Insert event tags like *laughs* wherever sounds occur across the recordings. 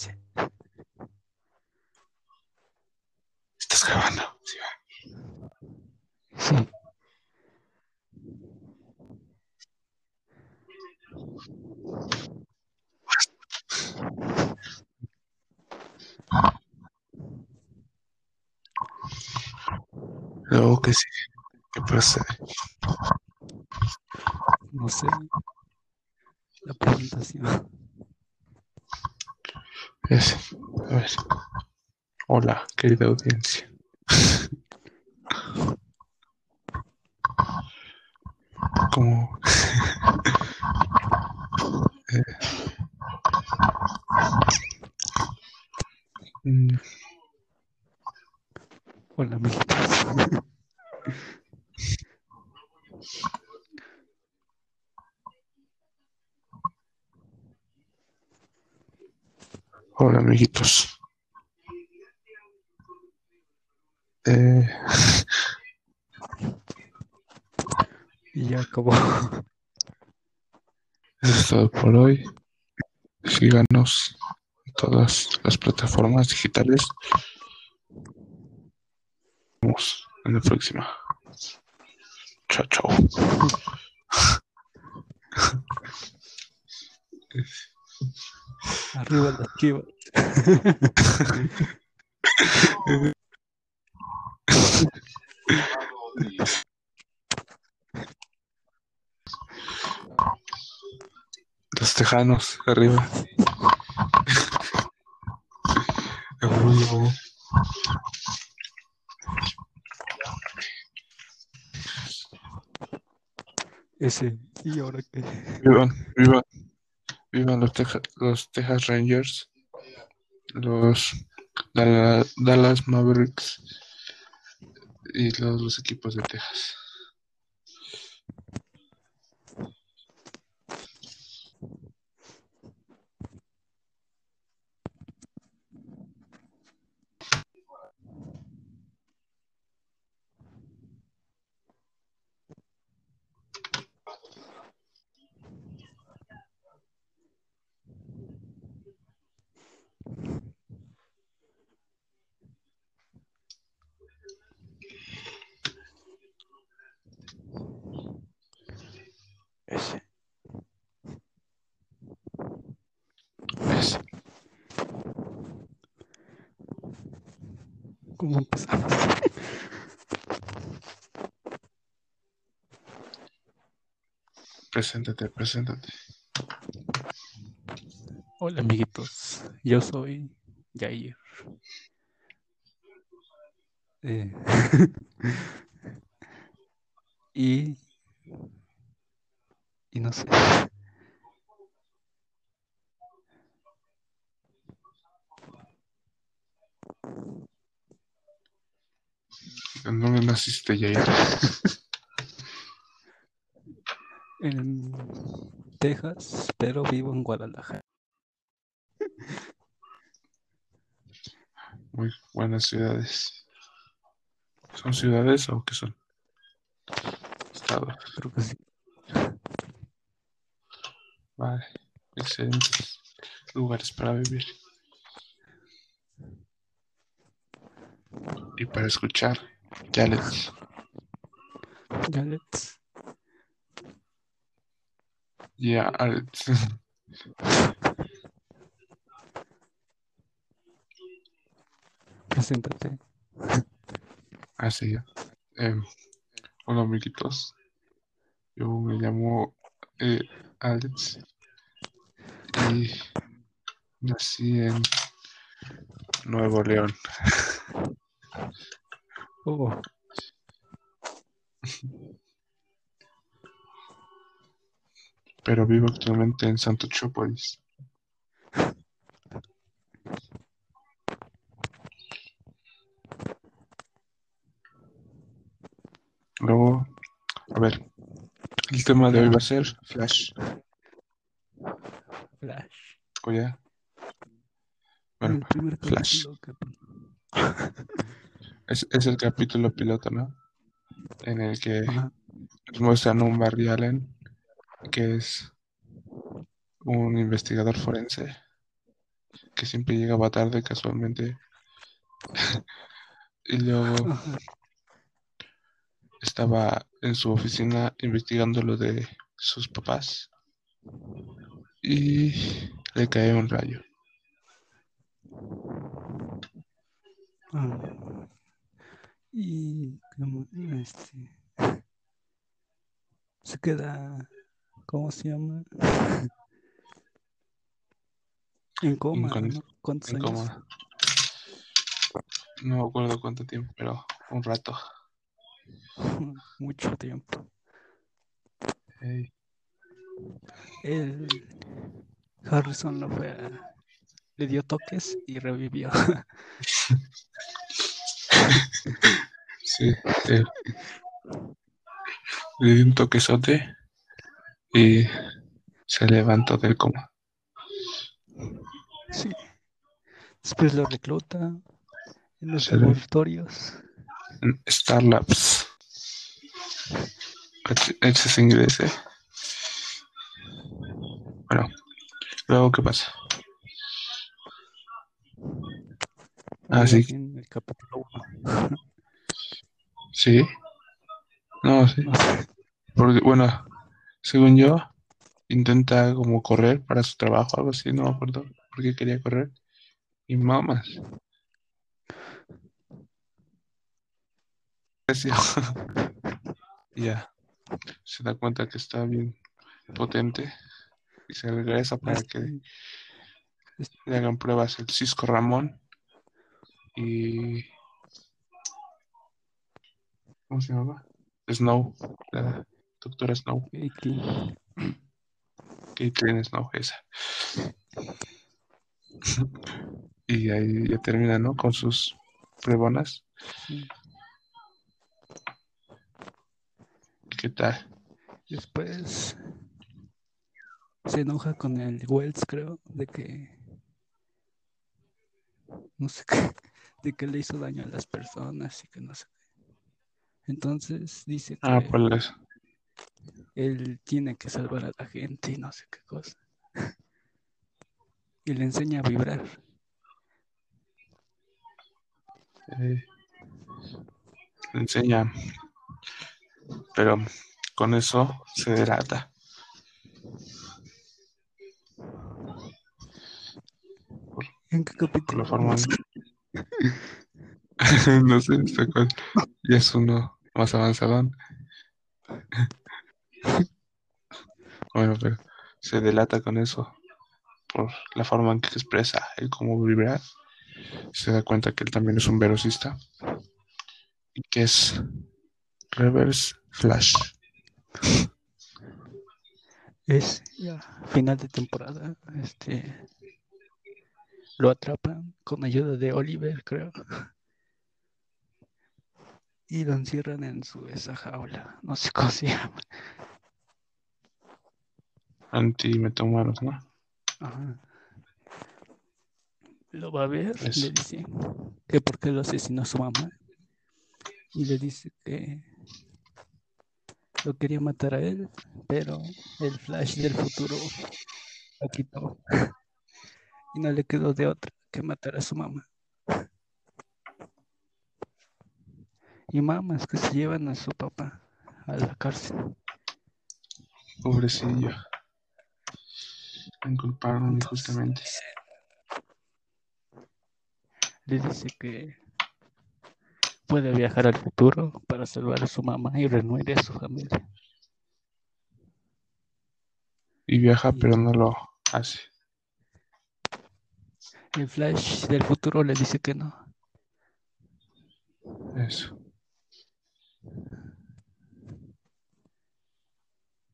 Sí. ¿Estás grabando? Sí, va. Sí. Luego que sí. ¿Qué procede? No sé. La presentación. A ver. Hola, querida audiencia. *laughs* Como. Eh, mm, Hola, amiguitos. Hola, amiguitos. Eh, *laughs* Y ya acabó. *laughs* eso es todo por hoy. Síganos en todas las plataformas digitales. Nos vemos en la próxima. Chao, chao. *laughs* Arriba las chivas. Los tejanos arriba. *laughs* Ese. ¿Y ahora qué? Vivan, vivan, vivan los, Teja- los Texas Rangers, los Dallas Mavericks y todos los equipos de Texas. ¿Cómo empezamos? Preséntate, preséntate. Hola, amiguitos. Yo soy Jair. Eh, *laughs* y. Y no sé. ¿En dónde naciste, Jair? *laughs* En Texas, pero vivo en Guadalajara. Muy buenas ciudades. ¿Son ciudades o qué son? Estados. Creo que sí. Vale. Excelentes lugares para vivir. Y para escuchar. Ya les. Ya let's. Ya, Alex. *laughs* Preséntate. Así ya. Em, hola, amiguitos. Yo me llamo eh, Alex. Y nací en Nuevo León. *laughs* Oh, Pero vivo actualmente en Santo Chópolis. Luego, a ver, el tema de hoy va a ser Flash. Flash. ¿O ya? En el Bueno, Flash. Es, es el capítulo piloto, ¿no? En el que Ajá. nos muestran un Barry Allen, que es un investigador forense que siempre llegaba tarde casualmente. *laughs* y luego estaba en su oficina investigando lo de sus papás y le cae un rayo. Ah. Y como, este *laughs* se queda, ¿cómo se llama? *laughs* En coma, ¿no? ¿Cuántos en años? coma. No me acuerdo cuánto tiempo, pero un rato. *laughs* Mucho tiempo. El Harrison lo fue a- le dio toques y revivió. Sí, te- le di un toquezote y se levantó del coma. Sí. Después lo recluta en los laboratorios. en Star Labs. Ese es inglés, ¿eh? Bueno, luego, ¿qué pasa? Ah, así En el capítulo 1. Sí. No, sí. Porque, bueno, según yo, intenta como correr para su trabajo, algo así, no me acuerdo por qué quería correr. Y mamas. *laughs* Ya. Se da cuenta que está bien potente. Y se regresa para que le hagan pruebas el Cisco Ramón. Y. ¿Cómo se llama? Snow. La doctora Snow. Katie. Caitlin Snow, esa. y ahí ya termina, ¿no? Con sus pruebonas. Sí. ¿Qué tal? Después se enoja con el Wells, creo, de que no sé qué, de que le hizo daño a las personas y que no sé qué. Entonces dice que Ah, pues les- él tiene que salvar a la gente y no sé qué cosa. *laughs* Y le enseña a vibrar. eh, le enseña. Pero con eso se delata. ¿En qué Por capítulo la forma. *laughs* *laughs* no sé, está cuál. Ya es uno más avanzado. *laughs* Bueno, pero se delata con eso. Por la forma en que expresa el cómo vibrar. Se da cuenta que él también es un velocista. Y que es Reverse Flash. Es ya final de temporada. Este lo atrapan con ayuda de Oliver, creo. Y lo encierran en su esa jaula. No sé *laughs* cómo se llama. Anti-metahumanos, ¿no? Ajá. Lo va a ver, Eso. le dice que por qué lo asesinó su mamá. Y le dice que lo quería matar a él, pero el flash del futuro lo quitó. *laughs* Y no le quedó de otra que matar a su mamá. Y mamás que se llevan a su papá a la cárcel. Pobrecillo. Me inculparon injustamente. Le dice que puede viajar al futuro para salvar a su mamá y reunir a su familia. Y viaja, pero no lo hace. El Flash del futuro le dice que no. Eso.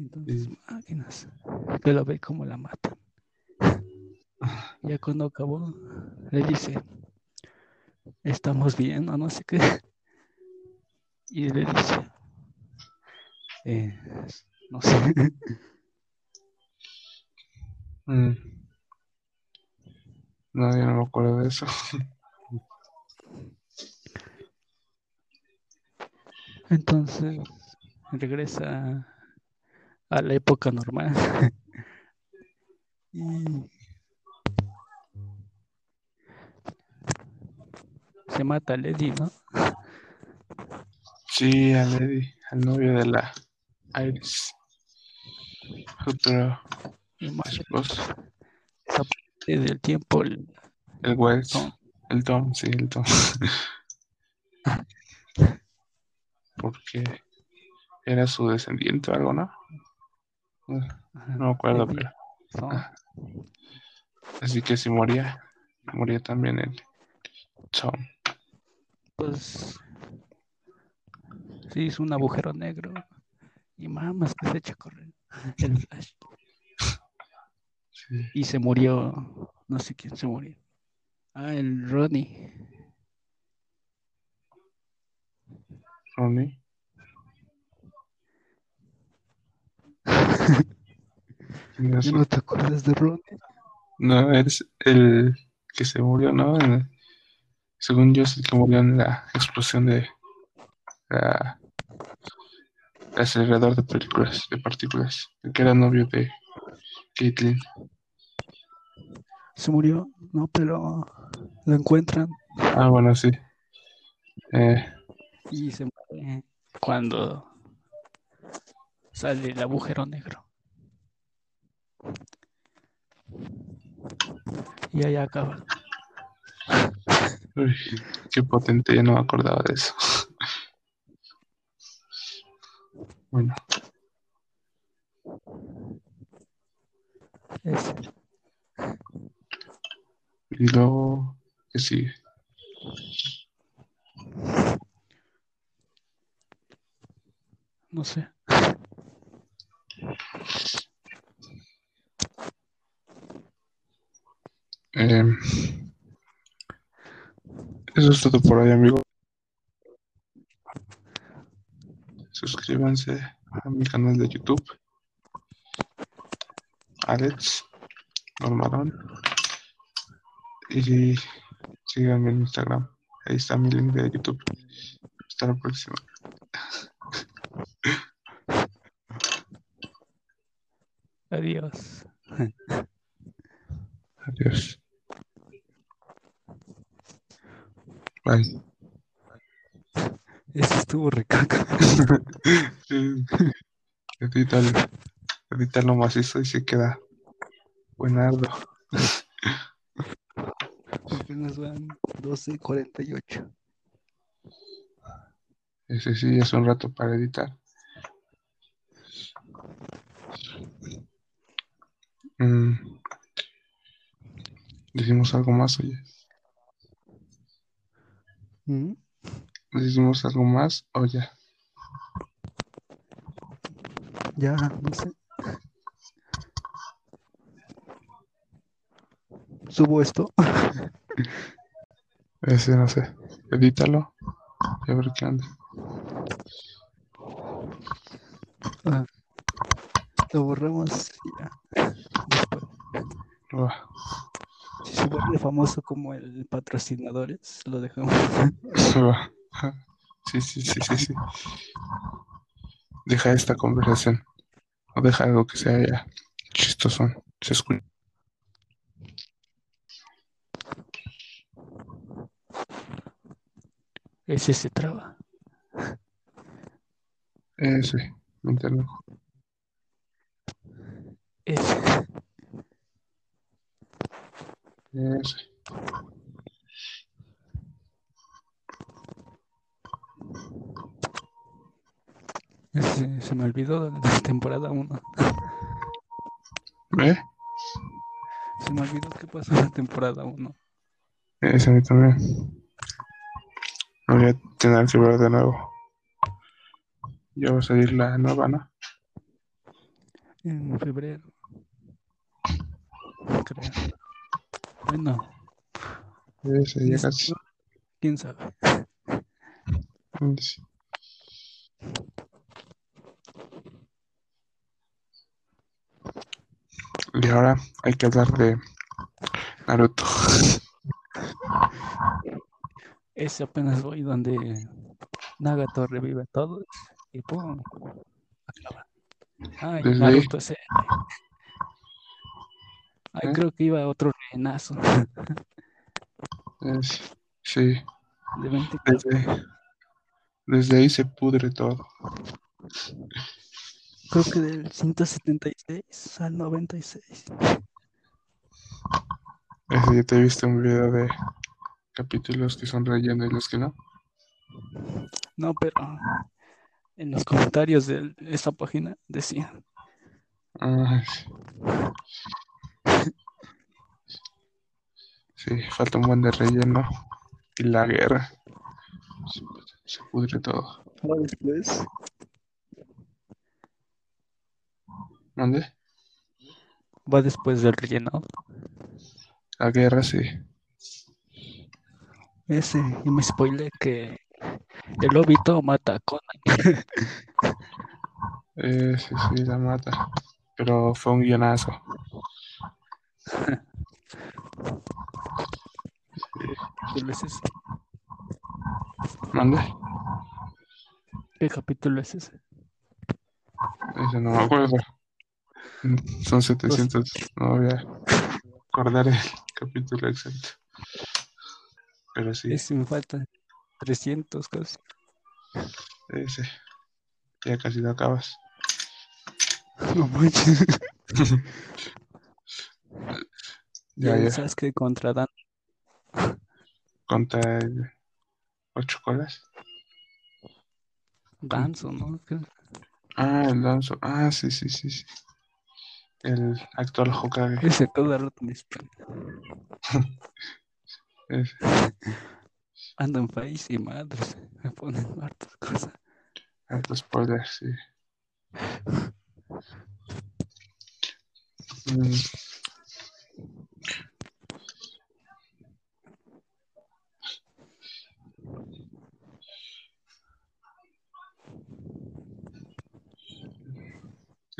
Entonces, máquinas, que lo ve como la matan. Ya cuando acabó, le dice, estamos bien o no sé qué. Y le dice, "Eh, no sé. Mm. No, yo no me acuerdo de eso. Entonces regresa a la época normal. y se mata a Lady, ¿no? Sí, a Lady, al novio de la Iris. Más esposa. esa parte del tiempo, el- El. Tom. El Tom, sí, el Tom. *laughs* Porque era su descendiente o algo, ¿no? No me acuerdo, pero. Así que si moría, moría también el Tom. pues sí hizo un agujero negro y mamas que se echa a correr *laughs* el Flash Sí. y se murió, no sé quién se murió. Ah, el Ronnie. Ronnie. ¿Quién es ¿Ya no te acuerdas de Ronnie? No, es el que se murió, ¿no? En- según yo, es el que murió en la explosión de la el acelerador de películas, de partículas, el que era novio de Caitlyn. Se murió, no, pero lo encuentran Ah, bueno, sí. Eh, y se muere cuando sale el agujero negro. Y ahí acaba. uy, qué potente, ya no me acordaba de eso. Bueno, Ese. y luego, ¿qué sigue? No sé. Eh, eso es todo por hoy, amigo. Suscríbanse a mi canal de YouTube. Alex Normarón. Y síganme en Instagram. Ahí está mi link de YouTube. Hasta la próxima. Adiós. Bye. Ese estuvo recaca. Edítalo. Edítalo macizo y se queda buenardo. Apenas van 12.48. Ese sí es un rato para editar. Mm. Decimos algo más, oye. ¿Mm? Decimos algo más o ya. Ya, no sé. Subo esto. *laughs* Ese no sé. Edítalo. Y a ver qué anda. Ah, Lo borramos y ya. Después. Vuelve famoso como el patrocinadores, lo dejamos. Sí, sí, sí, sí, sí. Deja esta conversación. O deja algo que sea ya chistoso. Se escucha. Ese se traba. Ese. Mi internet. Ese. Ese. Ese se me olvidó de la *laughs* temporada 1. ¿Ve? Se me olvidó qué pasó en la temporada 1. Ese a mí también. Voy a tener que ver de nuevo. Ya va a salir la nueva, ¿no? En febrero. Creo. Bueno, Ese ya casi. quién sabe. Sí. Y ahora hay que hablar de Naruto. Ese apenas voy donde Nagato revive a todos y pum, acaba. Ay, Desde Naruto ese. Ay, ¿Eh? creo que iba otro renazo. Es- sí, de 24. Desde, desde ahí se pudre todo. Creo que del 176 al 96. Ese ya te he visto un video de capítulos que son relleno y los que no. No, pero en los comentarios de esta página decía, Ay. Sí, falta un buen de relleno. Y la guerra. Se, se pudre todo. "Ah, después, ¿Dónde? va después del relleno. La guerra, sí. Ese, y me spoilé que el lobito mata a Conan. *laughs* Eh, sí, sí, la mata. Pero fue un guionazo. ¿Qué es ese? ¿Dónde? ¿Qué capítulo es ese? Ese no me acuerdo. Son 700. No voy a acordar el capítulo exacto. Pero sí, Ese me faltan 300 casi. ese. Ya casi lo acabas. No manches. *laughs* Ya, Ya sabes que contra el ocho colas. Danzo, ¿no? Que- Ah, el Danzo. Ah, sí, sí, sí, sí. El actual Hokage. *laughs* Ese todo el rato me *laughs* en Face y madres. Me ponen hartas cosas. Alto spoiler, sí. *laughs* Mm,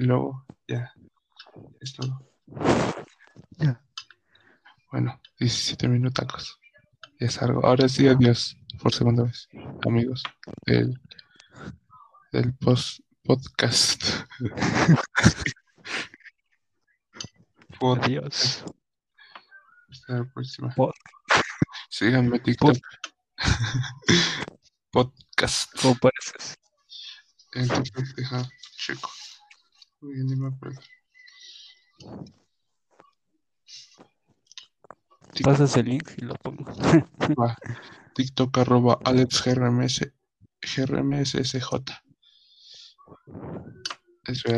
y luego, ya. Es todo. Ya. Bueno, 17 minutacos. Ya es algo. Ahora sí, adiós. Por segunda vez. Amigos. Del, del post podcast. Pod- *laughs* Adiós. Hasta la próxima. Pod- Síganme TikTok. *laughs* Podcast. ¿Cómo pareces? En TikTok deja chico. Uy, ni me acuerdo. Tic- Pasas el link y lo pongo. *laughs* va. TikTok arroba Alex GRMS GRMSSJ. Eso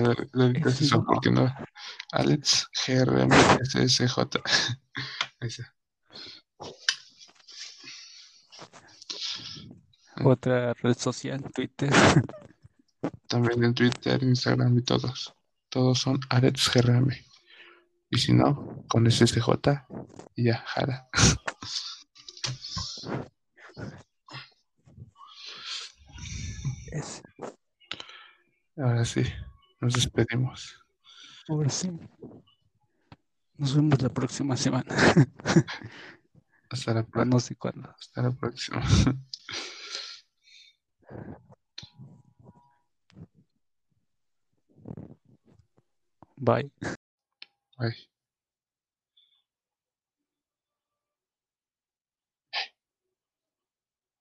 no. porque no. Alex GRMSSJ. *laughs* Ahí está. Otra red social, Twitter. *laughs* También en Twitter, Instagram y todos. Todos son Alex GRM. Y si no, con SSJ y ya, jala. Es, Ahora sí, nos despedimos. ahora sí. Nos vemos la próxima semana. Hasta la, pro- no sé cuándo. hasta la próxima. *laughs* Bye. Bye.